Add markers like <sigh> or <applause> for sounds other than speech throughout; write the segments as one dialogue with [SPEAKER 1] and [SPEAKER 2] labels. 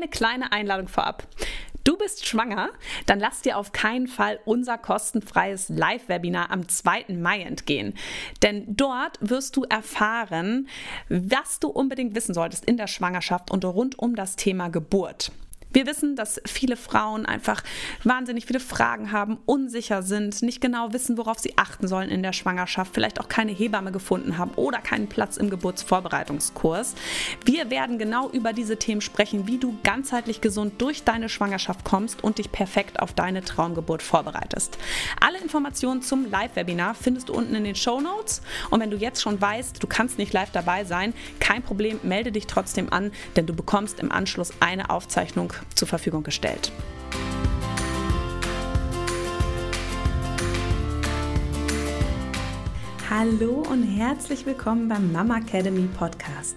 [SPEAKER 1] eine kleine Einladung vorab. Du bist schwanger? Dann lass dir auf keinen Fall unser kostenfreies Live-Webinar am 2. Mai entgehen. Denn dort wirst du erfahren, was du unbedingt wissen solltest in der Schwangerschaft und rund um das Thema Geburt. Wir wissen, dass viele Frauen einfach wahnsinnig viele Fragen haben, unsicher sind, nicht genau wissen, worauf sie achten sollen in der Schwangerschaft, vielleicht auch keine Hebamme gefunden haben oder keinen Platz im Geburtsvorbereitungskurs. Wir werden genau über diese Themen sprechen, wie du ganzheitlich gesund durch deine Schwangerschaft kommst und dich perfekt auf deine Traumgeburt vorbereitest. Alle Informationen zum Live-Webinar findest du unten in den Show Notes. Und wenn du jetzt schon weißt, du kannst nicht live dabei sein, kein Problem, melde dich trotzdem an, denn du bekommst im Anschluss eine Aufzeichnung zur Verfügung gestellt. Hallo und herzlich willkommen beim Mama Academy Podcast,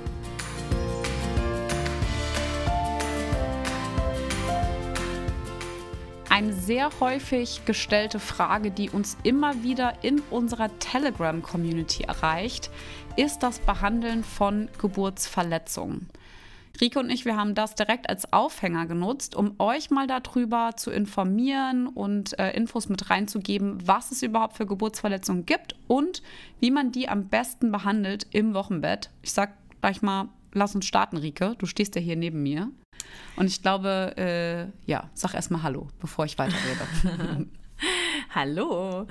[SPEAKER 2] Eine sehr häufig gestellte Frage, die uns immer wieder in unserer Telegram-Community erreicht, ist das Behandeln von Geburtsverletzungen. Rike und ich, wir haben das direkt als Aufhänger genutzt, um euch mal darüber zu informieren und äh, Infos mit reinzugeben, was es überhaupt für Geburtsverletzungen gibt und wie man die am besten behandelt im Wochenbett. Ich sag gleich mal, lass uns starten, Rike. Du stehst ja hier neben mir. Und ich glaube, äh, ja, sag erstmal Hallo, bevor ich weiterrede. <laughs>
[SPEAKER 1] Hallo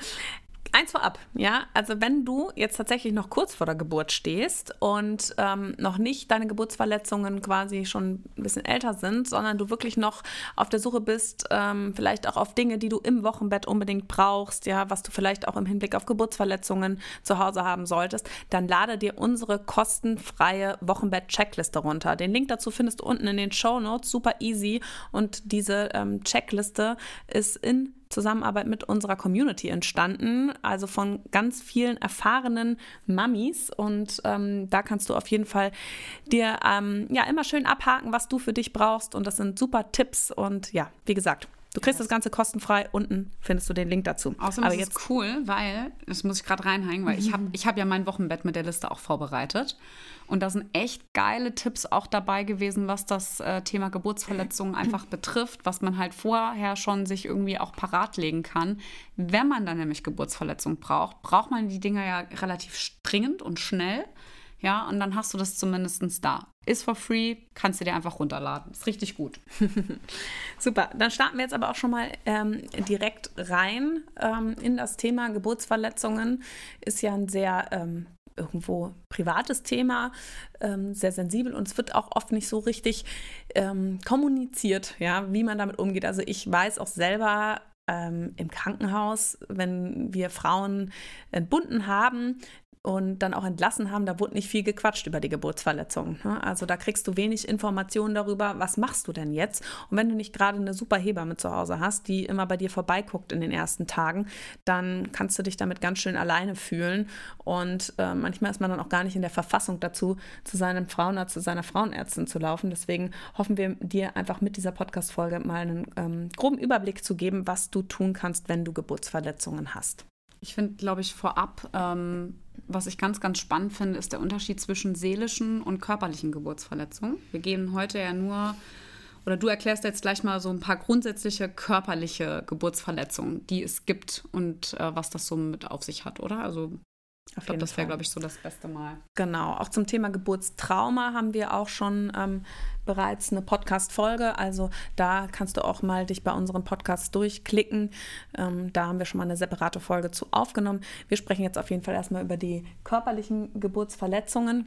[SPEAKER 1] eins vorab, ja, also wenn du jetzt tatsächlich noch kurz vor der Geburt stehst und ähm, noch nicht deine Geburtsverletzungen quasi schon ein bisschen älter sind, sondern du wirklich noch auf der Suche bist, ähm, vielleicht auch auf Dinge, die du im Wochenbett unbedingt brauchst, ja, was du vielleicht auch im Hinblick auf Geburtsverletzungen zu Hause haben solltest, dann lade dir unsere kostenfreie Wochenbett-Checkliste runter. Den Link dazu findest du unten in den Show Notes, super easy und diese ähm, Checkliste ist in Zusammenarbeit mit unserer Community entstanden, also von ganz vielen erfahrenen Mummies. Und ähm, da kannst du auf jeden Fall dir ähm, ja immer schön abhaken, was du für dich brauchst. Und das sind super Tipps. Und ja, wie gesagt, Du kriegst das Ganze kostenfrei. Unten findest du den Link dazu.
[SPEAKER 2] Außerdem Aber ist jetzt es cool, weil, das muss ich gerade reinhängen, weil ich habe ich hab ja mein Wochenbett mit der Liste auch vorbereitet. Und da sind echt geile Tipps auch dabei gewesen, was das äh, Thema Geburtsverletzungen <laughs> einfach betrifft, was man halt vorher schon sich irgendwie auch parat legen kann. Wenn man dann nämlich Geburtsverletzungen braucht, braucht man die Dinger ja relativ dringend und schnell. Ja, und dann hast du das zumindest da. Ist for free, kannst du dir einfach runterladen. Ist richtig gut. <laughs>
[SPEAKER 1] Super, dann starten wir jetzt aber auch schon mal ähm, direkt rein ähm, in das Thema Geburtsverletzungen. Ist ja ein sehr ähm, irgendwo privates Thema, ähm, sehr sensibel und es wird auch oft nicht so richtig ähm, kommuniziert, ja, wie man damit umgeht. Also ich weiß auch selber, ähm, im Krankenhaus, wenn wir Frauen entbunden haben, und dann auch entlassen haben, da wurde nicht viel gequatscht über die Geburtsverletzung. Ne? Also da kriegst du wenig Informationen darüber, was machst du denn jetzt? Und wenn du nicht gerade eine super Hebamme zu Hause hast, die immer bei dir vorbeiguckt in den ersten Tagen, dann kannst du dich damit ganz schön alleine fühlen. Und äh, manchmal ist man dann auch gar nicht in der Verfassung dazu, zu seinem Frauenarzt, zu seiner Frauenärztin zu laufen. Deswegen hoffen wir dir einfach mit dieser Podcast-Folge mal einen ähm, groben Überblick zu geben, was du tun kannst, wenn du Geburtsverletzungen hast.
[SPEAKER 2] Ich finde, glaube ich, vorab, ähm, was ich ganz, ganz spannend finde, ist der Unterschied zwischen seelischen und körperlichen Geburtsverletzungen. Wir gehen heute ja nur, oder du erklärst jetzt gleich mal so ein paar grundsätzliche körperliche Geburtsverletzungen, die es gibt und äh, was das so mit auf sich hat, oder? Also ich glaube, das wäre, glaube ich, so das beste Mal.
[SPEAKER 1] Genau. Auch zum Thema Geburtstrauma haben wir auch schon ähm, bereits eine Podcast-Folge. Also da kannst du auch mal dich bei unseren Podcasts durchklicken. Ähm, da haben wir schon mal eine separate Folge zu aufgenommen. Wir sprechen jetzt auf jeden Fall erstmal über die körperlichen Geburtsverletzungen.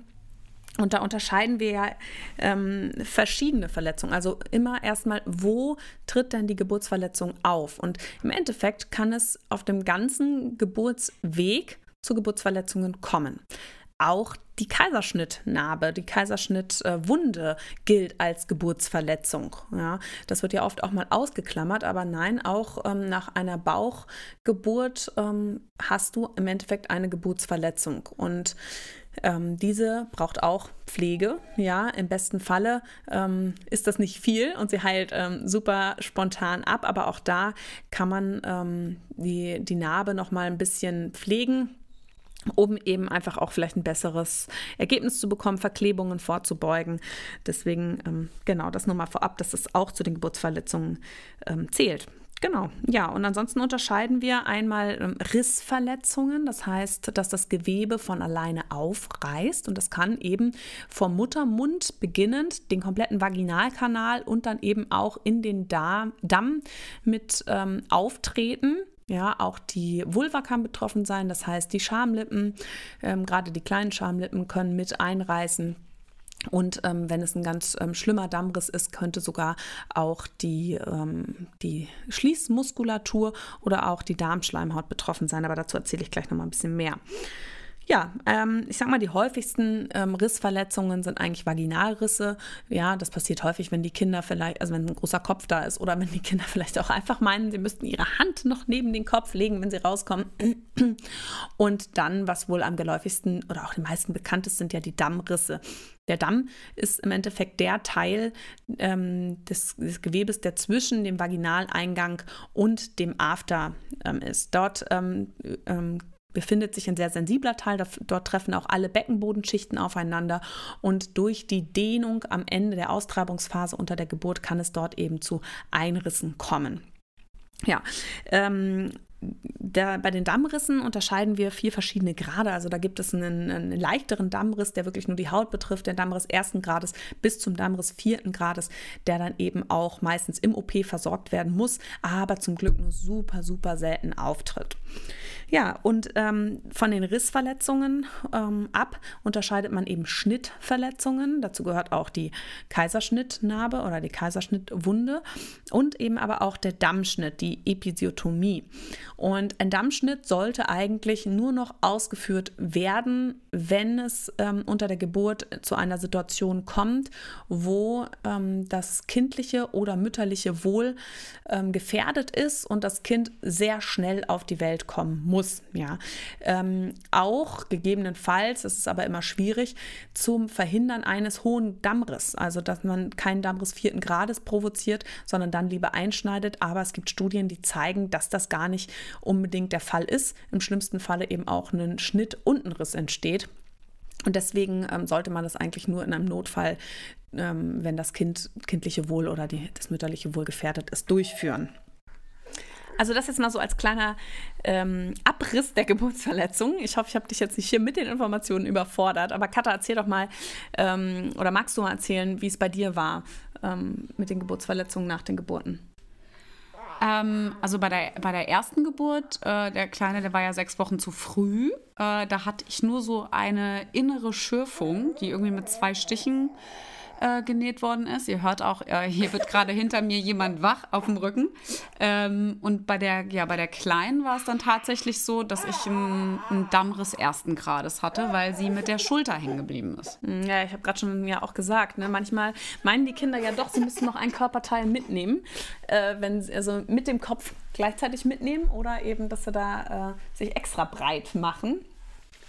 [SPEAKER 1] Und da unterscheiden wir ja ähm, verschiedene Verletzungen. Also immer erstmal, wo tritt denn die Geburtsverletzung auf? Und im Endeffekt kann es auf dem ganzen Geburtsweg zu Geburtsverletzungen kommen. auch die Kaiserschnittnarbe, die Kaiserschnittwunde gilt als Geburtsverletzung. Ja, das wird ja oft auch mal ausgeklammert, aber nein, auch ähm, nach einer Bauchgeburt ähm, hast du im Endeffekt eine Geburtsverletzung. Und ähm, diese braucht auch Pflege. Ja, im besten Falle ähm, ist das nicht viel und sie heilt ähm, super spontan ab, aber auch da kann man ähm, die, die Narbe noch mal ein bisschen pflegen um eben einfach auch vielleicht ein besseres Ergebnis zu bekommen, Verklebungen vorzubeugen. Deswegen, ähm, genau, das nur mal vorab, dass es auch zu den Geburtsverletzungen ähm, zählt. Genau, ja, und ansonsten unterscheiden wir einmal ähm, Rissverletzungen, das heißt, dass das Gewebe von alleine aufreißt und das kann eben vom Muttermund beginnend den kompletten Vaginalkanal und dann eben auch in den Darm, Damm mit ähm, auftreten. Ja, auch die Vulva kann betroffen sein, das heißt, die Schamlippen, ähm, gerade die kleinen Schamlippen können mit einreißen. Und ähm, wenn es ein ganz ähm, schlimmer Dammriss ist, könnte sogar auch die, ähm, die Schließmuskulatur oder auch die Darmschleimhaut betroffen sein. Aber dazu erzähle ich gleich noch mal ein bisschen mehr. Ja, ähm, ich sag mal, die häufigsten ähm, Rissverletzungen sind eigentlich Vaginalrisse. Ja, das passiert häufig, wenn die Kinder vielleicht, also wenn ein großer Kopf da ist oder wenn die Kinder <laughs> vielleicht auch einfach meinen, sie müssten ihre Hand noch neben den Kopf legen, wenn sie rauskommen. <clears throat> Und dann, was wohl am geläufigsten oder auch die meisten bekannt ist, sind ja die Dammrisse. Der Damm ist im Endeffekt der Teil ähm, des, des, Gewebes, der zwischen dem Vaginaleingang und dem After ähm, ist. Dort ähm, ähm befindet sich ein sehr sensibler Teil. Dort treffen auch alle Beckenbodenschichten aufeinander und durch die Dehnung am Ende der Austreibungsphase unter der Geburt kann es dort eben zu Einrissen kommen. Ja, ähm, da, bei den Dammrissen unterscheiden wir vier verschiedene Grade. Also da gibt es einen, einen, leichteren Dammriss, der wirklich nur die Haut betrifft, der Dammriss ersten Grades bis zum Dammriss vierten Grades, der dann eben auch meistens im OP versorgt werden muss, aber zum Glück nur super, super selten auftritt. Ja, und ähm, von den Rissverletzungen ähm, ab unterscheidet man eben Schnittverletzungen. Dazu gehört auch die Kaiserschnittnarbe oder die Kaiserschnittwunde und eben aber auch der Dammschnitt, die Episiotomie. Und ein Dammschnitt sollte eigentlich nur noch ausgeführt werden, wenn es ähm, unter der Geburt zu einer Situation kommt, wo ähm, das kindliche oder mütterliche Wohl ähm, gefährdet ist und das Kind sehr schnell auf die Welt kommen muss. Ja. Ähm, auch gegebenenfalls, das ist aber immer schwierig, zum Verhindern eines hohen Dammriss. Also, dass man keinen Dammriss vierten Grades provoziert, sondern dann lieber einschneidet. Aber es gibt Studien, die zeigen, dass das gar nicht unbedingt der Fall ist. Im schlimmsten Falle eben auch ein Schnitt und Riss entsteht. Und deswegen ähm, sollte man das eigentlich nur in einem Notfall, ähm, wenn das Kind, kindliche Wohl oder die, das mütterliche Wohl gefährdet ist, durchführen. Also das jetzt mal so als kleiner ähm, Abriss der Geburtsverletzung. Ich hoffe, ich habe dich jetzt nicht hier mit den Informationen überfordert. Aber Katha, erzähl doch mal, ähm, oder magst du mal erzählen, wie es bei dir war ähm, mit den Geburtsverletzungen nach den Geburten?
[SPEAKER 2] Ähm, also bei der, bei der ersten Geburt, äh, der Kleine, der war ja sechs Wochen zu früh. Äh, da hatte ich nur so eine innere Schürfung, die irgendwie mit zwei Stichen äh, genäht worden ist. Ihr hört auch, äh, hier wird gerade hinter mir jemand wach auf dem Rücken. Ähm, und bei der, ja, bei der Kleinen war es dann tatsächlich so, dass ich einen, Dammriss ersten Grades hatte, weil sie mit der Schulter hängen geblieben ist.
[SPEAKER 1] Hm, ja, ich habe gerade schon ja auch gesagt, ne, manchmal meinen die Kinder ja doch, sie müssen noch ein Körperteil mitnehmen, äh, wenn sie also mit dem Kopf gleichzeitig mitnehmen oder eben, dass sie da äh, sich extra breit machen.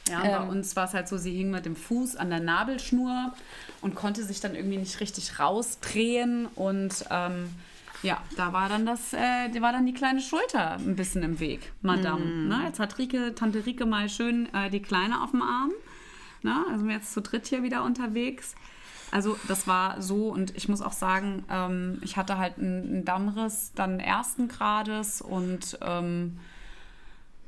[SPEAKER 2] Ja, ähm, bei uns war es halt so, sie hing mit dem Fuß an der Nabelschnur und konnte sich dann irgendwie nicht richtig rausdrehen und ähm, ja, da war dann das, äh, war dann die kleine Schulter ein bisschen im Weg, Madame. Mm. Ne? Jetzt hat Rike, Tante Rike mal schön äh, die Kleine auf dem Arm. Ne? Also wir jetzt zu dritt hier wieder unterwegs. Also das war so und ich muss auch sagen, ähm, ich hatte halt einen, einen Dammriss dann ersten Grades und ähm,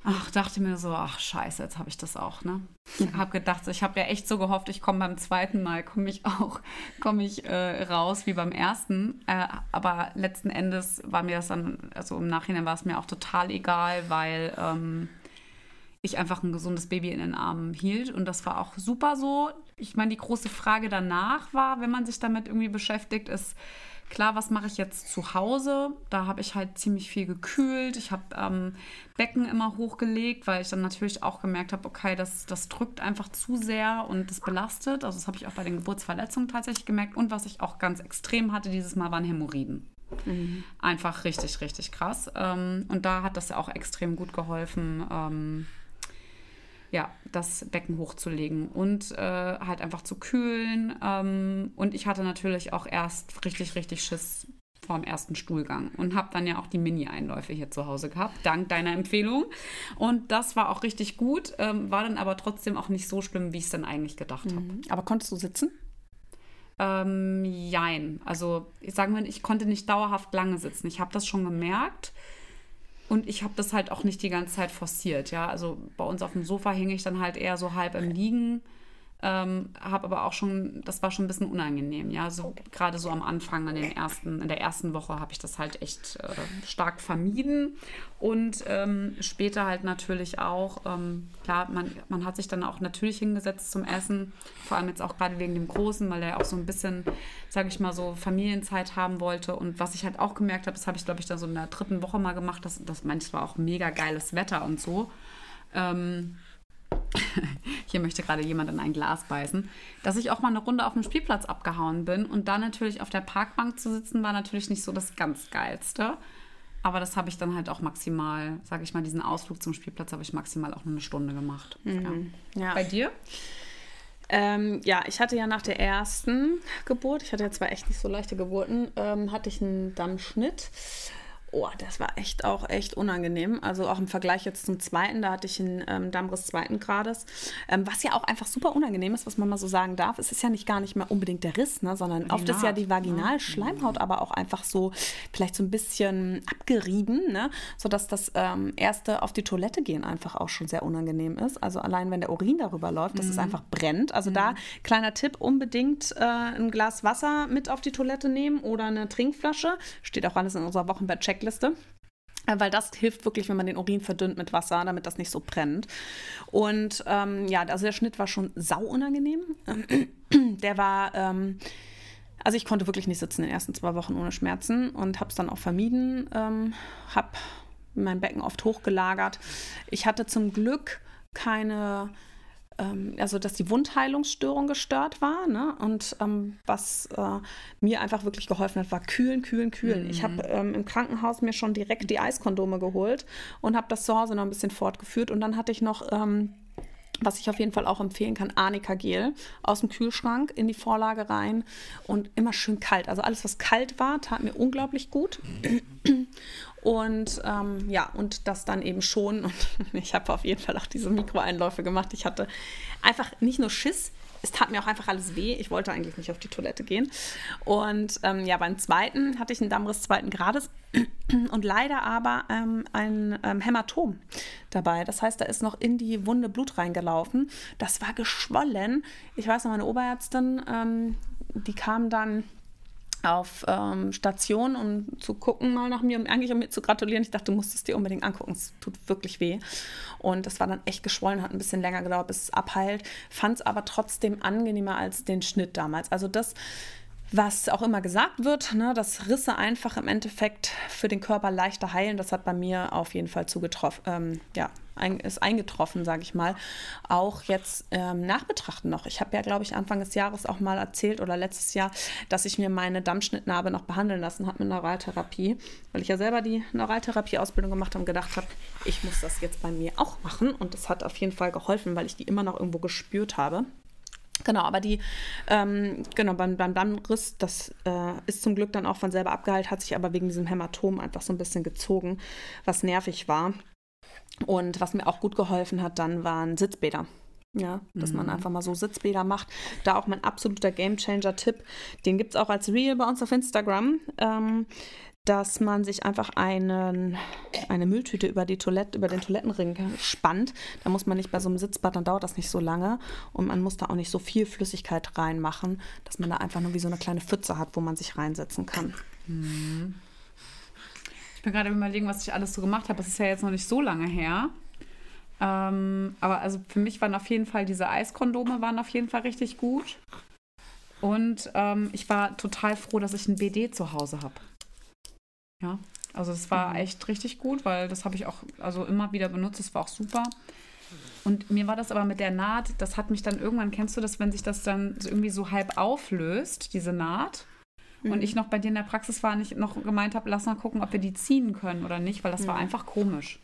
[SPEAKER 2] ach, dachte mir so, ach scheiße, jetzt habe ich das auch, ne? Ich habe gedacht, ich habe ja echt so gehofft, ich komme beim zweiten Mal, komme ich auch, <laughs> komme ich äh, raus wie beim ersten. Äh, aber letzten Endes war mir das dann, also im Nachhinein war es mir auch total egal, weil ähm, ich einfach ein gesundes Baby in den Armen hielt. Und das war auch super so. Ich meine, die große Frage danach war, wenn man sich damit irgendwie beschäftigt, ist, Klar, was mache ich jetzt zu Hause? Da habe ich halt ziemlich viel gekühlt. Ich habe ähm, Becken immer hochgelegt, weil ich dann natürlich auch gemerkt habe, okay, das, das drückt einfach zu sehr und das belastet. Also das habe ich auch bei den Geburtsverletzungen tatsächlich gemerkt. Und was ich auch ganz extrem hatte dieses Mal waren Hämorrhoiden. Mhm. Einfach richtig, richtig krass. Ähm, und da hat das ja auch extrem gut geholfen, ähm, ja, das Becken hochzulegen und äh, halt einfach zu kühlen. Ähm, und ich hatte natürlich auch erst richtig, richtig Schiss vorm ersten Stuhlgang und habe dann ja auch die Mini-Einläufe hier zu Hause gehabt, dank deiner Empfehlung. Und das war auch richtig gut, ähm, war dann aber trotzdem auch nicht so schlimm, wie ich es dann eigentlich gedacht habe. Mhm.
[SPEAKER 1] Aber konntest du sitzen?
[SPEAKER 2] Ähm, jein. Also, ich sage mal, ich konnte nicht dauerhaft lange sitzen. Ich habe das schon gemerkt. Und ich habe das halt auch nicht die ganze Zeit forciert, ja. Also bei uns auf dem Sofa hing ich dann halt eher so halb im Liegen ähm, habe aber auch schon, das war schon ein bisschen unangenehm, ja. So gerade so am Anfang, in den ersten, in der ersten Woche habe ich das halt echt äh, stark vermieden. Und ähm, später halt natürlich auch, ähm, klar, man, man hat sich dann auch natürlich hingesetzt zum Essen, vor allem jetzt auch gerade wegen dem Großen, weil er auch so ein bisschen, sage ich mal, so Familienzeit haben wollte. Und was ich halt auch gemerkt habe, das habe ich, glaube ich, dann so in der dritten Woche mal gemacht, das, das manchmal auch mega geiles Wetter und so. Ähm, <laughs> hier möchte gerade jemand in ein Glas beißen, dass ich auch mal eine Runde auf dem Spielplatz abgehauen bin und dann natürlich auf der Parkbank zu sitzen, war natürlich nicht so das ganz geilste. Aber das habe ich dann halt auch maximal, sage ich mal, diesen Ausflug zum Spielplatz habe ich maximal auch nur eine Stunde gemacht. Mhm. Ja. Ja. Bei dir?
[SPEAKER 1] Ähm, ja, ich hatte ja nach der ersten Geburt, ich hatte ja zwar echt nicht so leichte Geburten, ähm, hatte ich einen Dammschnitt oh, das war echt auch echt unangenehm. Also auch im Vergleich jetzt zum zweiten, da hatte ich einen ähm, Dammriss zweiten Grades, ähm, was ja auch einfach super unangenehm ist, was man mal so sagen darf. Es ist ja nicht gar nicht mehr unbedingt der Riss, ne, sondern Vaginat, oft ist ja die Vaginalschleimhaut aber auch einfach so vielleicht so ein bisschen abgerieben, ne, sodass das ähm, erste auf die Toilette gehen einfach auch schon sehr unangenehm ist. Also allein wenn der Urin darüber läuft, dass mhm. es einfach brennt. Also mhm. da kleiner Tipp, unbedingt äh, ein Glas Wasser mit auf die Toilette nehmen oder eine Trinkflasche. Steht auch alles in unserer Wochenbett-Checkliste Checkliste. Äh, weil das hilft wirklich, wenn man den Urin verdünnt mit Wasser, damit das nicht so brennt. Und ähm, ja, also der Schnitt war schon sau unangenehm. <clears throat> der war, ähm, also ich konnte wirklich nicht sitzen in den ersten zwei Wochen ohne Schmerzen und habe es dann auch vermieden. Ähm, habe mein Becken oft hochgelagert. Ich hatte zum Glück keine ähm, also dass die Wundheilungsstörung gestört war. Ne? Und ähm, was äh, mir einfach wirklich geholfen hat, war kühlen, kühlen, kühlen. Mhm. Ich habe ähm, im Krankenhaus mir schon direkt die Eiskondome geholt und habe das zu Hause noch ein bisschen fortgeführt. Und dann hatte ich noch ähm, was ich auf jeden Fall auch empfehlen kann, Arnika Gel aus dem Kühlschrank in die Vorlage rein und immer schön kalt. Also alles, was kalt war, tat mir unglaublich gut. <clears throat> Und ähm, ja, und das dann eben schon. Und <laughs> ich habe auf jeden Fall auch diese Mikroeinläufe gemacht. Ich hatte einfach nicht nur Schiss, es tat mir auch einfach alles weh. Ich wollte eigentlich nicht auf die Toilette gehen. Und ähm, ja, beim zweiten hatte ich einen Dammriss zweiten Grades <clears throat> und leider aber ähm, ein ähm, Hämatom dabei. Das heißt, da ist noch in die Wunde Blut reingelaufen. Das war geschwollen. Ich weiß noch, meine Oberärztin, ähm, die kam dann auf ähm, Station, um zu gucken mal nach mir, um eigentlich um mir zu gratulieren. Ich dachte, du musst es dir unbedingt angucken. Es tut wirklich weh. Und das war dann echt geschwollen, hat ein bisschen länger gedauert, bis es abheilt. Fand es aber trotzdem angenehmer als den Schnitt damals. Also das was auch immer gesagt wird, ne, dass Risse einfach im Endeffekt für den Körper leichter heilen, das hat bei mir auf jeden Fall zugetroffen, ähm, ja, ein, ist eingetroffen, sage ich mal. Auch jetzt ähm, nachbetrachten noch. Ich habe ja, glaube ich, Anfang des Jahres auch mal erzählt oder letztes Jahr, dass ich mir meine Dammschnittnarbe noch behandeln lassen habe mit Neuraltherapie, weil ich ja selber die Neuraltherapie-Ausbildung gemacht habe und gedacht habe, ich muss das jetzt bei mir auch machen. Und das hat auf jeden Fall geholfen, weil ich die immer noch irgendwo gespürt habe. Genau, aber die, ähm, genau, beim, beim Dammriss, das äh, ist zum Glück dann auch von selber abgeheilt, hat sich aber wegen diesem Hämatom einfach so ein bisschen gezogen, was nervig war. Und was mir auch gut geholfen hat, dann waren Sitzbäder. Ja, dass mhm. man einfach mal so Sitzbäder macht. Da auch mein absoluter Gamechanger-Tipp. Den gibt es auch als Reel bei uns auf Instagram. Ähm, dass man sich einfach einen, eine Mülltüte über, die Toilette, über den Toilettenring spannt. Da muss man nicht bei so einem Sitzbad, dann dauert das nicht so lange. Und man muss da auch nicht so viel Flüssigkeit reinmachen, dass man da einfach nur wie so eine kleine Pfütze hat, wo man sich reinsetzen kann.
[SPEAKER 2] Ich bin gerade überlegen, was ich alles so gemacht habe. Das ist ja jetzt noch nicht so lange her. Ähm, aber also für mich waren auf jeden Fall diese Eiskondome waren auf jeden Fall richtig gut. Und ähm, ich war total froh, dass ich ein BD zu Hause habe. Ja, also es war mhm. echt richtig gut, weil das habe ich auch also immer wieder benutzt. Es war auch super. Und mir war das aber mit der Naht, das hat mich dann irgendwann, kennst du das, wenn sich das dann irgendwie so halb auflöst, diese Naht? Mhm. Und ich noch bei dir in der Praxis war und ich noch gemeint habe, lass mal gucken, ob wir die ziehen können oder nicht, weil das mhm. war einfach komisch.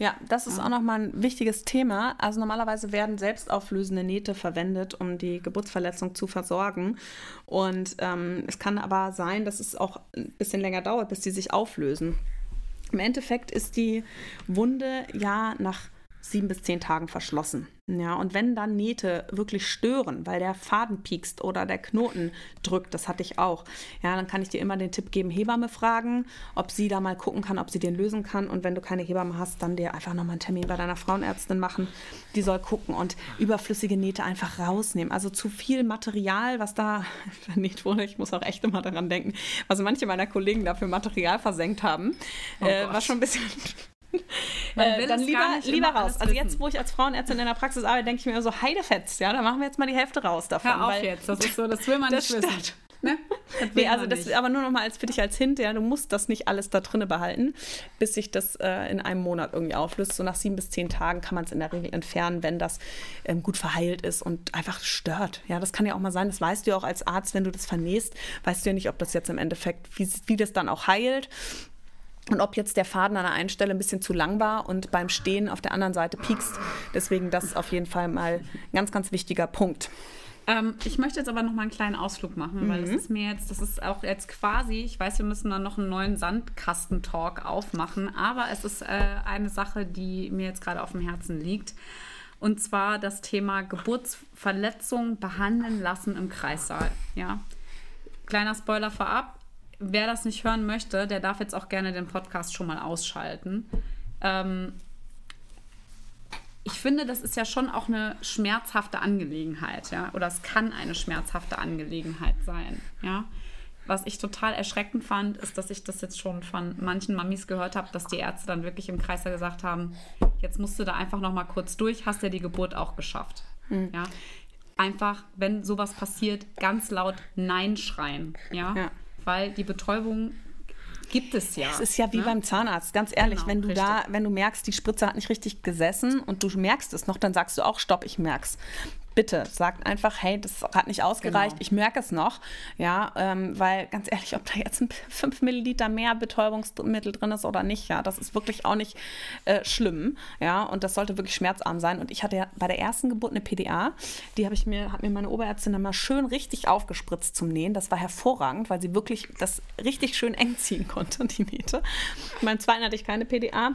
[SPEAKER 1] Ja, das ist ja. auch nochmal ein wichtiges Thema. Also normalerweise werden selbstauflösende Nähte verwendet, um die Geburtsverletzung zu versorgen. Und ähm, es kann aber sein, dass es auch ein bisschen länger dauert, bis die sich auflösen. Im Endeffekt ist die Wunde ja nach sieben bis zehn Tagen verschlossen. Ja, und wenn dann Nähte wirklich stören, weil der Faden piekst oder der Knoten drückt, das hatte ich auch, ja, dann kann ich dir immer den Tipp geben, Hebamme fragen, ob sie da mal gucken kann, ob sie den lösen kann. Und wenn du keine Hebamme hast, dann dir einfach nochmal einen Termin bei deiner Frauenärztin machen. Die soll gucken und überflüssige Nähte einfach rausnehmen. Also zu viel Material, was da <laughs> vernäht wurde, ich muss auch echt immer daran denken, was manche meiner Kollegen da für Material versenkt haben, oh äh, war schon ein bisschen äh, dann lieber, lieber raus. Also jetzt, wo ich als Frauenärztin in der Praxis arbeite, denke ich mir so, Heidefetz, ja, dann machen wir jetzt mal die Hälfte raus davon.
[SPEAKER 2] Hör auf jetzt, das ist so, das will man <laughs> nicht wissen.
[SPEAKER 1] Ne? Nee, also das nicht. aber nur noch mal als für dich als Hint, ja, du musst das nicht alles da drinne behalten, bis sich das äh, in einem Monat irgendwie auflöst. So nach sieben bis zehn Tagen kann man es in der Regel entfernen, wenn das ähm, gut verheilt ist und einfach stört. Ja, das kann ja auch mal sein, das weißt du ja auch als Arzt, wenn du das vernähst, weißt du ja nicht, ob das jetzt im Endeffekt, wie, wie das dann auch heilt und ob jetzt der Faden an der einen Stelle ein bisschen zu lang war und beim Stehen auf der anderen Seite piekst. Deswegen das ist auf jeden Fall mal ein ganz, ganz wichtiger Punkt.
[SPEAKER 2] Ähm, ich möchte jetzt aber noch mal einen kleinen Ausflug machen, weil mhm. das ist mir jetzt, das ist auch jetzt quasi, ich weiß, wir müssen dann noch einen neuen Sandkastentalk aufmachen, aber es ist äh, eine Sache, die mir jetzt gerade auf dem Herzen liegt. Und zwar das Thema Geburtsverletzung behandeln lassen im Kreissaal. Ja. Kleiner Spoiler vorab, wer das nicht hören möchte, der darf jetzt auch gerne den Podcast schon mal ausschalten. Ähm, ich finde, das ist ja schon auch eine schmerzhafte Angelegenheit, ja, oder es kann eine schmerzhafte Angelegenheit sein, ja. Was ich total erschreckend fand, ist, dass ich das jetzt schon von manchen Mamis gehört habe, dass die Ärzte dann wirklich im Kreis gesagt haben, jetzt musst du da einfach noch mal kurz durch, hast ja die Geburt auch geschafft, mhm. ja. Einfach, wenn sowas passiert, ganz laut Nein schreien, ja. ja weil die Betäubung gibt es ja.
[SPEAKER 1] Es ist ja wie ne? beim Zahnarzt, ganz ehrlich, genau, wenn du richtig. da, wenn du merkst, die Spritze hat nicht richtig gesessen und du merkst es noch, dann sagst du auch, stopp, ich merk's bitte sagt einfach, hey, das hat nicht ausgereicht, genau. ich merke es noch. Ja, ähm, weil ganz ehrlich, ob da jetzt ein <laughs> 5 Milliliter mehr Betäubungsmittel drin ist oder nicht, ja, das ist wirklich auch nicht äh, schlimm. Ja, und das sollte wirklich schmerzarm sein. Und ich hatte ja bei der ersten Geburt eine PDA, die habe ich mir, hat mir meine Oberärztin dann mal schön richtig aufgespritzt zum Nähen. Das war hervorragend, weil sie wirklich das richtig schön eng ziehen konnte, die Nähte. Beim zweiten hatte ich keine PDA.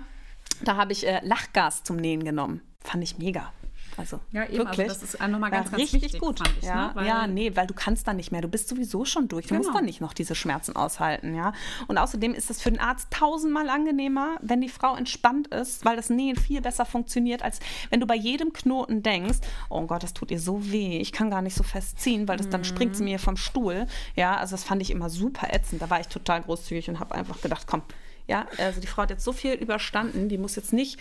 [SPEAKER 1] Da habe ich äh, Lachgas zum Nähen genommen. Fand ich mega. Also
[SPEAKER 2] ja, eben, also wirklich. Also das ist nochmal ganz, ja, ganz richtig wichtig, gut.
[SPEAKER 1] Ich, ja, ne? ja, nee, weil du kannst dann nicht mehr. Du bist sowieso schon durch. Du genau. musst dann nicht noch diese Schmerzen aushalten, ja. Und außerdem ist es für den Arzt tausendmal angenehmer, wenn die Frau entspannt ist, weil das Nähen viel besser funktioniert, als wenn du bei jedem Knoten denkst, oh Gott, das tut ihr so weh, ich kann gar nicht so festziehen, weil das, mhm. dann springt sie mir vom Stuhl. Ja, also das fand ich immer super ätzend. Da war ich total großzügig und habe einfach gedacht, komm, ja, also die Frau hat jetzt so viel überstanden, die muss jetzt nicht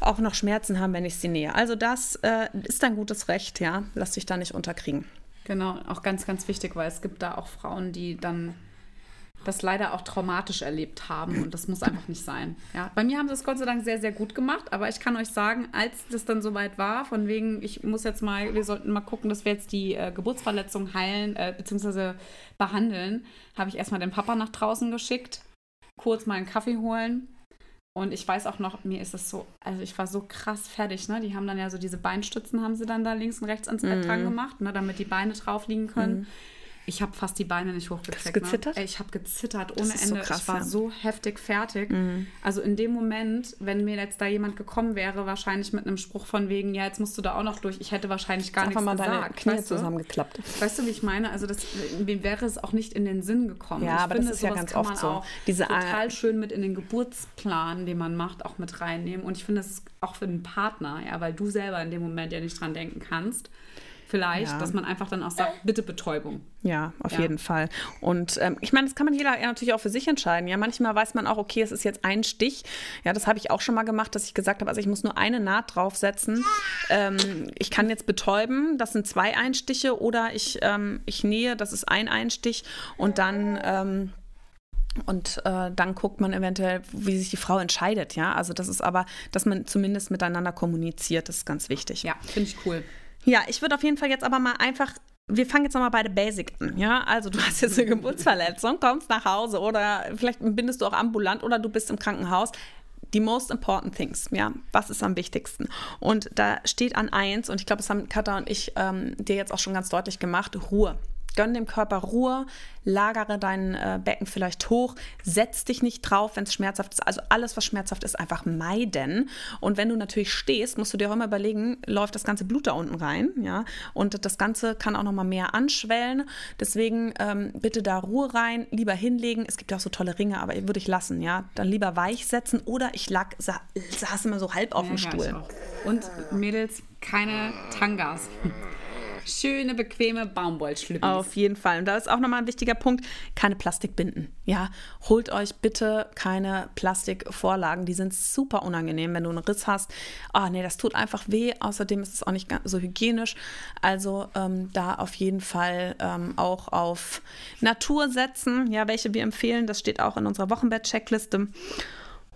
[SPEAKER 1] auch noch Schmerzen haben, wenn ich sie nähe. Also das äh, ist ein gutes Recht, ja. Lass dich da nicht unterkriegen.
[SPEAKER 2] Genau, auch ganz, ganz wichtig, weil es gibt da auch Frauen, die dann das leider auch traumatisch erlebt haben und das muss einfach nicht sein. Ja, bei mir haben sie es Gott sei Dank sehr, sehr gut gemacht, aber ich kann euch sagen, als das dann soweit war, von wegen, ich muss jetzt mal, wir sollten mal gucken, dass wir jetzt die äh, Geburtsverletzung heilen äh, bzw. behandeln, habe ich erstmal den Papa nach draußen geschickt, kurz mal einen Kaffee holen und ich weiß auch noch, mir ist es so, also ich war so krass fertig, ne? Die haben dann ja so diese Beinstützen, haben sie dann da links und rechts ans Bett mm. dran gemacht, ne? damit die Beine drauf liegen können. Mm. Ich habe fast die Beine nicht hochgekriegt. Hast du
[SPEAKER 1] gezittert?
[SPEAKER 2] Ne? Ich habe gezittert ohne Ende. So krass, ich war ja. so heftig fertig. Mhm. Also in dem Moment, wenn mir jetzt da jemand gekommen wäre, wahrscheinlich mit einem Spruch von wegen, ja, jetzt musst du da auch noch durch. Ich hätte wahrscheinlich gar Einfach nichts mal gesagt.
[SPEAKER 1] Deine Knie weißt zusammengeklappt.
[SPEAKER 2] Du? Weißt du, wie ich meine? Also das, mir wäre es auch nicht in den Sinn gekommen.
[SPEAKER 1] Ja, ich aber finde, das ist ja ganz oft so.
[SPEAKER 2] Diese total schön mit in den Geburtsplan, den man macht, auch mit reinnehmen. Und ich finde, das ist auch für den Partner, ja, weil du selber in dem Moment ja nicht dran denken kannst vielleicht, ja. dass man einfach dann auch sagt, bitte Betäubung.
[SPEAKER 1] Ja, auf ja. jeden Fall. Und ähm, ich meine, das kann man jeder ja natürlich auch für sich entscheiden. Ja, manchmal weiß man auch, okay, es ist jetzt ein Stich. Ja, das habe ich auch schon mal gemacht, dass ich gesagt habe, also ich muss nur eine Naht draufsetzen. Ähm, ich kann jetzt betäuben, das sind zwei Einstiche, oder ich, ähm, ich nähe, das ist ein Einstich und dann ähm, und äh, dann guckt man eventuell, wie sich die Frau entscheidet, ja. Also das ist aber, dass man zumindest miteinander kommuniziert, das ist ganz wichtig.
[SPEAKER 2] Ja, finde ich cool.
[SPEAKER 1] Ja, ich würde auf jeden Fall jetzt aber mal einfach wir fangen jetzt nochmal bei der Basic an, ja? Also du hast jetzt eine <laughs> Geburtsverletzung, kommst nach Hause oder vielleicht bindest du auch ambulant oder du bist im Krankenhaus. Die most important things, ja, was ist am wichtigsten? Und da steht an eins, und ich glaube, das haben Katha und ich ähm, dir jetzt auch schon ganz deutlich gemacht, Ruhe. Gönn dem Körper Ruhe, lagere dein äh, Becken vielleicht hoch, setz dich nicht drauf, wenn es schmerzhaft ist. Also alles, was schmerzhaft ist, einfach meiden. Und wenn du natürlich stehst, musst du dir auch immer überlegen, läuft das ganze Blut da unten rein, ja. Und das Ganze kann auch noch mal mehr anschwellen. Deswegen ähm, bitte da Ruhe rein, lieber hinlegen. Es gibt ja auch so tolle Ringe, aber würde ich lassen, ja. Dann lieber weich setzen oder ich lag, sa saß immer so halb auf ja, dem Stuhl.
[SPEAKER 2] Und Mädels, keine Tangas schöne, bequeme Baumwollschlüppis.
[SPEAKER 1] Auf jeden Fall. Und da ist auch nochmal ein wichtiger Punkt, keine Plastikbinden. Ja, holt euch bitte keine Plastikvorlagen. Die sind super unangenehm, wenn du einen Riss hast. Ah, oh, nee, das tut einfach weh. Außerdem ist es auch nicht so hygienisch. Also ähm, da auf jeden Fall ähm, auch auf Natur setzen. Ja, welche wir empfehlen, das steht auch in unserer Wochenbett-Checkliste.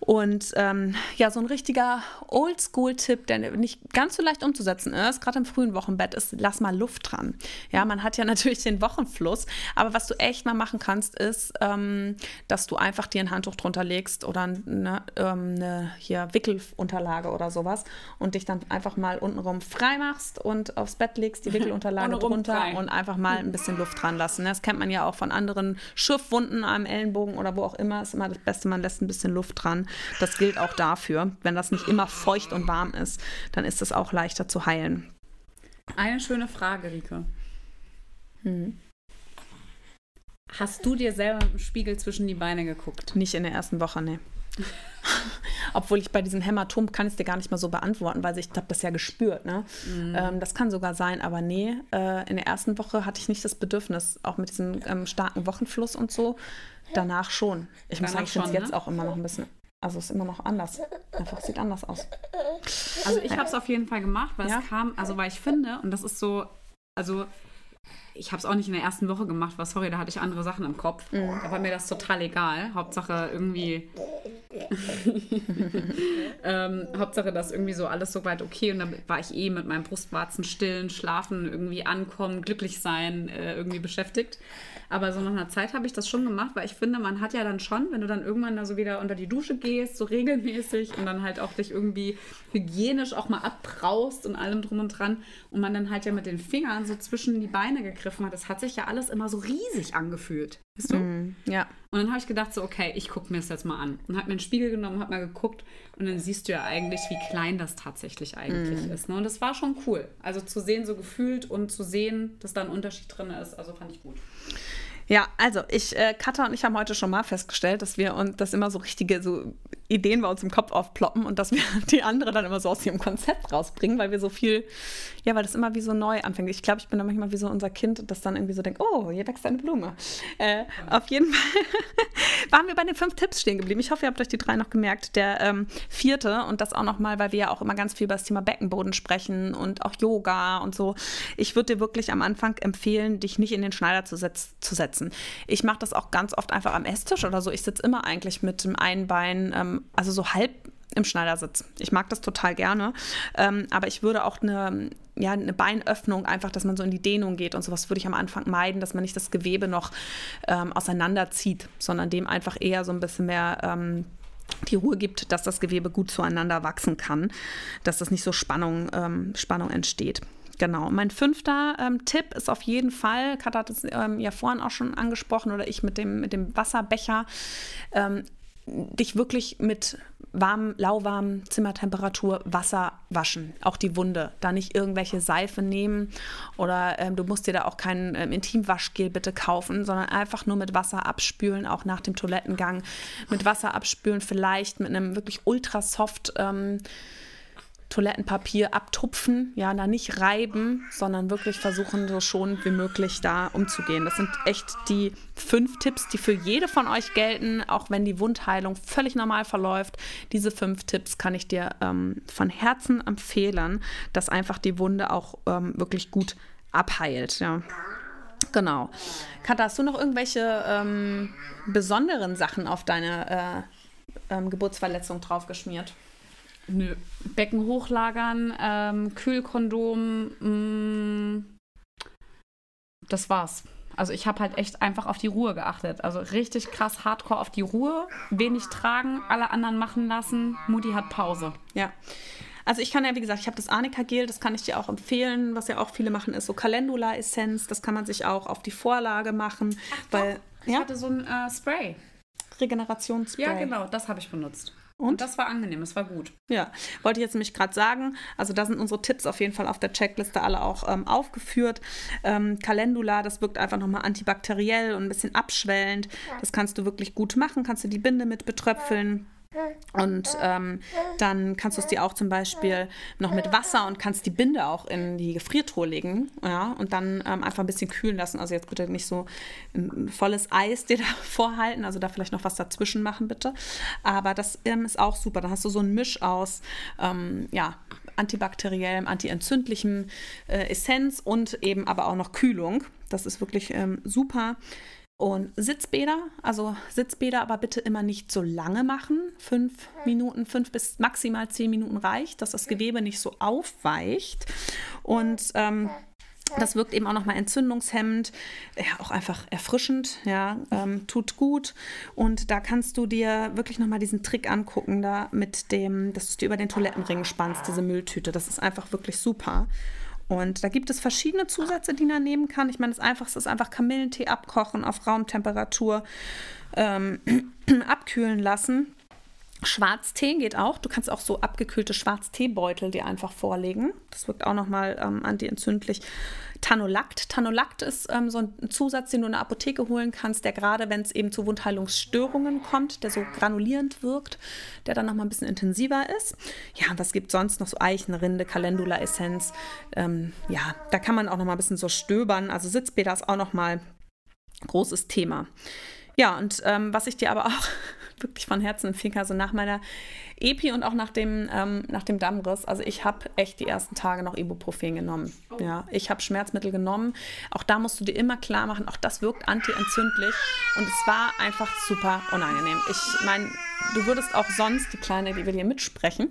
[SPEAKER 1] Und ähm, ja, so ein richtiger Oldschool-Tipp, der nicht ganz so leicht umzusetzen ist, gerade im frühen Wochenbett, ist, lass mal Luft dran. Ja, man hat ja <laughs> natürlich den Wochenfluss, aber was du echt mal machen kannst, ist, ähm, dass du einfach dir ein Handtuch drunter legst oder eine, ähm, eine hier Wickelunterlage oder sowas und dich dann einfach mal untenrum frei machst und aufs Bett legst, die <laughs> Wickelunterlage drunter frei. und einfach mal ein bisschen Luft dran lassen. Das kennt man ja auch von anderen Schiffwunden am Ellenbogen oder wo auch immer, ist immer das Beste, man lässt ein bisschen Luft dran. Das gilt auch dafür. Wenn das nicht immer feucht und warm ist, dann ist es auch leichter zu heilen.
[SPEAKER 2] Eine schöne Frage, Rike. Hm. Hast du dir selber im Spiegel zwischen die Beine geguckt?
[SPEAKER 1] Nicht in der ersten Woche, ne. <laughs> Obwohl ich bei diesem Hämatom kann es dir gar nicht mal so beantworten, weil ich habe das ja gespürt. Ne? Mm. Ähm, das kann sogar sein, aber nee, äh, in der ersten Woche hatte ich nicht das Bedürfnis, auch mit diesem ähm, starken Wochenfluss und so. Danach schon. Ich Danach muss sagen, ich finde es jetzt ne? auch immer noch ein bisschen also es ist immer noch anders. Einfach sieht anders aus.
[SPEAKER 2] Also ich habe es auf jeden Fall gemacht, weil ja? es kam, also weil ich finde, und das ist so, also ich habe es auch nicht in der ersten Woche gemacht, weil sorry, da hatte ich andere Sachen im Kopf. Mhm. Da war mir das total egal. Hauptsache irgendwie, <laughs> ähm, Hauptsache, dass irgendwie so alles soweit okay und dann war ich eh mit meinem Brustwarzen stillen, schlafen, irgendwie ankommen, glücklich sein, äh, irgendwie beschäftigt. Aber so nach einer Zeit habe ich das schon gemacht, weil ich finde, man hat ja dann schon, wenn du dann irgendwann da so wieder unter die Dusche gehst, so regelmäßig und dann halt auch dich irgendwie hygienisch auch mal abbraust und allem drum und dran und man dann halt ja mit den Fingern so zwischen die Beine gegriffen hat, das hat sich ja alles immer so riesig angefühlt. Weißt du? Mm,
[SPEAKER 1] ja.
[SPEAKER 2] Und dann habe ich gedacht, so, okay, ich gucke mir das jetzt mal an. Und habe mir einen Spiegel genommen, habe mal geguckt und dann siehst du ja eigentlich, wie klein das tatsächlich eigentlich mm. ist. Ne? Und das war schon cool. Also zu sehen, so gefühlt und zu sehen, dass da ein Unterschied drin ist, also fand ich gut.
[SPEAKER 1] Ja, also ich, äh, Katha und ich haben heute schon mal festgestellt, dass wir und dass immer so richtige so Ideen bei uns im Kopf aufploppen und dass wir <laughs> die andere dann immer so aus ihrem Konzept rausbringen, weil wir so viel, ja, weil das immer wie so neu anfängt. Ich glaube, ich bin da manchmal wie so unser Kind, das dann irgendwie so denkt, oh, hier wächst eine Blume. Äh. Auf jeden Fall <laughs> waren wir bei den fünf Tipps stehen geblieben. Ich hoffe, ihr habt euch die drei noch gemerkt. Der ähm, vierte und das auch nochmal, weil wir ja auch immer ganz viel über das Thema Beckenboden sprechen und auch Yoga und so. Ich würde dir wirklich am Anfang empfehlen, dich nicht in den Schneider zu, setz zu setzen setzen. Ich mache das auch ganz oft einfach am Esstisch oder so. Ich sitze immer eigentlich mit dem einen Bein, ähm, also so halb im Schneidersitz. Ich mag das total gerne. Ähm, aber ich würde auch eine, ja, eine Beinöffnung, einfach, dass man so in die Dehnung geht und sowas, würde ich am Anfang meiden, dass man nicht das Gewebe noch ähm, auseinanderzieht, sondern dem einfach eher so ein bisschen mehr. Ähm, die Ruhe gibt, dass das Gewebe gut zueinander wachsen kann, dass das nicht so Spannung, ähm, Spannung entsteht. Genau. Mein fünfter ähm, Tipp ist auf jeden Fall, Katha hat es ähm, ja vorhin auch schon angesprochen oder ich mit dem, mit dem Wasserbecher, ähm, dich wirklich mit warm, lauwarm Zimmertemperatur Wasser waschen, auch die Wunde. Da nicht irgendwelche Seife nehmen oder ähm, du musst dir da auch kein ähm, Intimwaschgel bitte kaufen, sondern einfach nur mit Wasser abspülen, auch nach dem Toilettengang. Mit Wasser abspülen, vielleicht mit einem wirklich ultra soft. Ähm, Toilettenpapier abtupfen, ja, da nicht reiben, sondern wirklich versuchen, so schonend wie möglich da umzugehen. Das sind echt die fünf Tipps, die für jede von euch gelten, auch wenn die Wundheilung völlig normal verläuft. Diese fünf Tipps kann ich dir ähm, von Herzen empfehlen, dass einfach die Wunde auch ähm, wirklich gut abheilt. Ja. Genau. Katha, hast du noch irgendwelche ähm, besonderen Sachen auf deine äh, ähm, Geburtsverletzung draufgeschmiert?
[SPEAKER 2] Nö. Becken hochlagern, ähm, Kühlkondom, mh, mm, das war's. Also ich habe halt echt einfach auf die Ruhe geachtet. Also richtig krass hardcore auf die Ruhe, wenig tragen, alle anderen machen lassen. Mutti hat Pause.
[SPEAKER 1] Ja. Also ich kann ja, wie gesagt, ich habe das Arnika-Gel, das kann ich dir auch empfehlen. Was ja auch viele machen, ist so Calendula-Essenz. Das kann man sich auch auf die Vorlage machen. Ach, weil,
[SPEAKER 2] ich ja? hatte so ein äh, Spray.
[SPEAKER 1] Regenerationsspray.
[SPEAKER 2] Ja, genau, das habe ich benutzt. Und? Und? das war angenehm, es war gut.
[SPEAKER 1] Ja, wollte ich jetzt nämlich gerade sagen. Also da sind unsere Tipps auf jeden Fall auf der Checkliste alle auch ähm, aufgeführt. Ähm, Calendula, das wirkt einfach nochmal antibakteriell und ein bisschen abschwellend. Das kannst du wirklich gut machen. Kannst du die Binde mit betröpfeln. Und ähm, dann kannst du es dir auch zum Beispiel noch mit Wasser und kannst die Binde auch in die Gefriertruhe legen. Ja, und dann ähm, einfach ein bisschen kühlen lassen. Also jetzt bitte nicht so ein volles Eis dir <laughs> da vorhalten. Also da vielleicht noch was dazwischen machen, bitte. Aber das ähm, ist auch super. Dann hast du so einen Misch aus ähm, ja, antibakteriellem, antientzündlichem äh, Essenz und eben aber auch noch Kühlung. Das ist wirklich ähm, super. Und Sitzbäder, also Sitzbäder aber bitte immer nicht so lange machen. Fünf Minuten, fünf bis maximal zehn Minuten reicht, dass das Gewebe nicht so aufweicht. Und ähm, das wirkt eben auch nochmal entzündungshemmend, ja, auch einfach erfrischend, ja, ähm, tut gut. Und da kannst du dir wirklich nochmal diesen Trick angucken, da mit dem, dass du dir über den Toilettenring spannst, diese Mülltüte. Das ist einfach wirklich super. Und da gibt es verschiedene Zusätze, die man nehmen kann. Ich meine, das Einfachste ist einfach Kamillentee abkochen, auf Raumtemperatur ähm, <clears throat> abkühlen lassen. Schwarztee geht auch. Du kannst auch so abgekühlte Schwarzteebeutel dir einfach vorlegen. Das wirkt auch nochmal ähm, antientzündlich. Tanolakt. Tanolakt ist ähm, so ein Zusatz, den du in der Apotheke holen kannst, der gerade, wenn es eben zu Wundheilungsstörungen kommt, der so granulierend wirkt, der dann nochmal ein bisschen intensiver ist. Ja, was gibt sonst noch so Eichenrinde, Calendula-Essenz? Ähm, ja, da kann man auch nochmal ein bisschen so stöbern. Also Sitzbäder ist auch nochmal großes Thema. Ja, und ähm, was ich dir aber auch wirklich von Herzen empfehlen also nach meiner Epi und auch nach dem, ähm, nach dem Dammriss, also ich habe echt die ersten Tage noch Ibuprofen genommen. Oh. Ja, ich habe Schmerzmittel genommen. Auch da musst du dir immer klar machen, auch das wirkt antientzündlich und es war einfach super unangenehm. Ich meine, du würdest auch sonst, die Kleine, die will hier mitsprechen,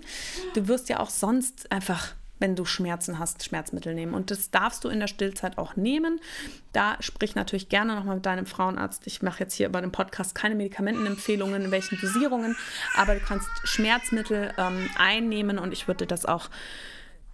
[SPEAKER 1] du wirst ja auch sonst einfach wenn du Schmerzen hast, Schmerzmittel nehmen. Und das darfst du in der Stillzeit auch nehmen. Da sprich natürlich gerne nochmal mit deinem Frauenarzt. Ich mache jetzt hier bei dem Podcast keine Medikamentenempfehlungen, in welchen Dosierungen, aber du kannst Schmerzmittel ähm, einnehmen und ich würde das auch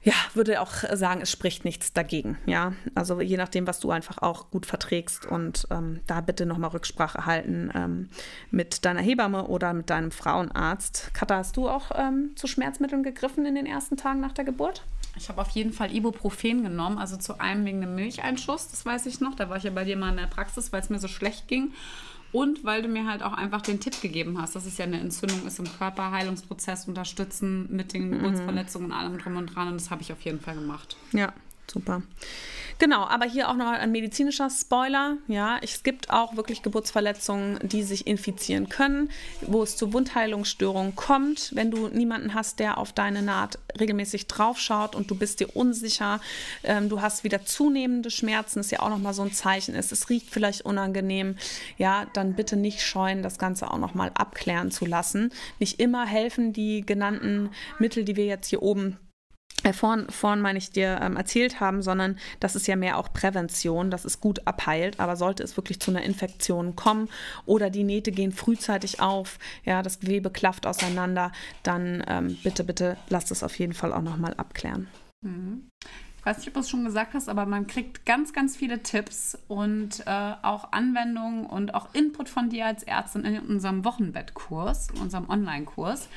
[SPEAKER 1] ja, würde auch sagen, es spricht nichts dagegen. Ja, also je nachdem, was du einfach auch gut verträgst und ähm, da bitte nochmal Rücksprache halten ähm, mit deiner Hebamme oder mit deinem Frauenarzt. Katha, hast du auch ähm, zu Schmerzmitteln gegriffen in den ersten Tagen nach der Geburt?
[SPEAKER 2] Ich habe auf jeden Fall Ibuprofen genommen, also zu einem wegen einem Milcheinschuss, das weiß ich noch. Da war ich ja bei dir mal in der Praxis, weil es mir so schlecht ging. Und weil du mir halt auch einfach den Tipp gegeben hast, dass es ja eine Entzündung ist im Körper, Heilungsprozess unterstützen mit den mhm. Geburtsverletzungen und allem drum und dran. Und das habe ich auf jeden Fall gemacht.
[SPEAKER 1] Ja, super. Genau, aber hier auch noch ein medizinischer Spoiler. Ja, es gibt auch wirklich Geburtsverletzungen, die sich infizieren können, wo es zu Wundheilungsstörungen kommt. Wenn du niemanden hast, der auf deine Naht regelmäßig draufschaut und du bist dir unsicher, ähm, du hast wieder zunehmende Schmerzen, ist ja auch nochmal so ein Zeichen ist. Es riecht vielleicht unangenehm. Ja, dann bitte nicht scheuen, das Ganze auch nochmal abklären zu lassen. Nicht immer helfen die genannten Mittel, die wir jetzt hier oben äh, vorhin, vorhin meine ich dir ähm, erzählt haben, sondern das ist ja mehr auch Prävention, dass es gut abheilt. Aber sollte es wirklich zu einer Infektion kommen oder die Nähte gehen frühzeitig auf, ja, das Gewebe klafft auseinander, dann ähm, bitte, bitte lasst es auf jeden Fall auch nochmal abklären.
[SPEAKER 2] Mhm. Ich weiß nicht, ob du es schon gesagt hast, aber man kriegt ganz, ganz viele Tipps und äh, auch Anwendungen und auch Input von dir als Ärztin in unserem Wochenbettkurs, in unserem Online-Kurs,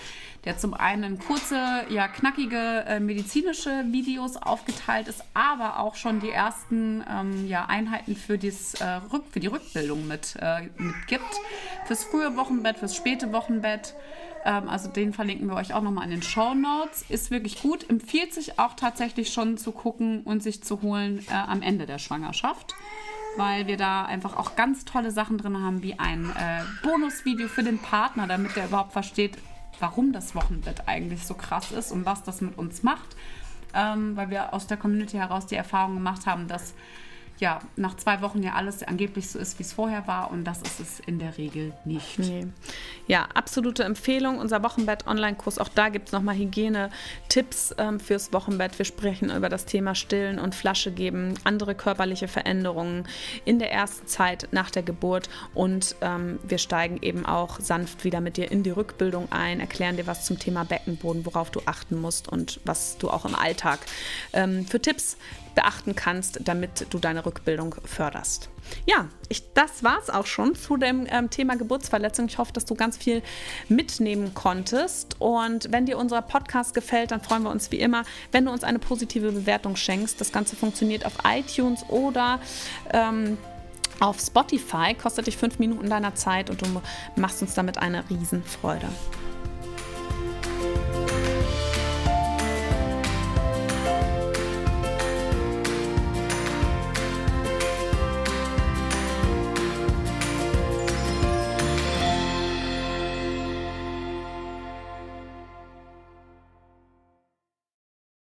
[SPEAKER 2] der zum einen kurze, ja, knackige äh, medizinische Videos aufgeteilt ist, aber auch schon die ersten ähm, ja, Einheiten für, dies, äh, für die Rückbildung mit, äh, mit gibt. Fürs frühe Wochenbett, fürs späte Wochenbett Ähm, also den verlinken wir euch auch nochmal in den Show Notes. Ist wirklich gut. Empfiehlt sich auch tatsächlich schon zu gucken und sich zu holen äh, am Ende der Schwangerschaft weil wir da einfach auch ganz tolle Sachen drin haben, wie ein äh, Bonusvideo für den Partner, damit der überhaupt versteht, warum das Wochenbett eigentlich so krass ist und was das mit uns macht. Ähm, weil wir aus der Community heraus die Erfahrung gemacht haben, dass ja, nach zwei Wochen ja alles angeblich so ist, wie es vorher war und das ist es in der Regel nicht. Nee.
[SPEAKER 1] Ja, absolute Empfehlung. Unser Wochenbett-Online-Kurs, auch da gibt es nochmal Hygiene-Tipps ähm, fürs Wochenbett. Wir sprechen über das Thema Stillen und Flasche geben, andere körperliche Veränderungen in der ersten Zeit nach der Geburt und ähm, wir steigen eben auch sanft wieder mit dir in die Rückbildung ein, erklären dir was zum Thema Beckenboden, worauf du achten musst und was du auch im Alltag ähm, für Tipps beachten kannst, damit du deine Rückbildung förderst. Ja, ich, das war es auch schon zu dem ähm, Thema Geburtsverletzung. Ich hoffe, dass du ganz viel mitnehmen konntest. Und wenn dir unser Podcast gefällt, dann freuen wir uns wie immer, wenn du uns eine positive Bewertung schenkst. Das Ganze funktioniert auf iTunes oder ähm, auf Spotify. Kostet dich fünf Minuten deiner Zeit und du machst uns damit eine Riesenfreude.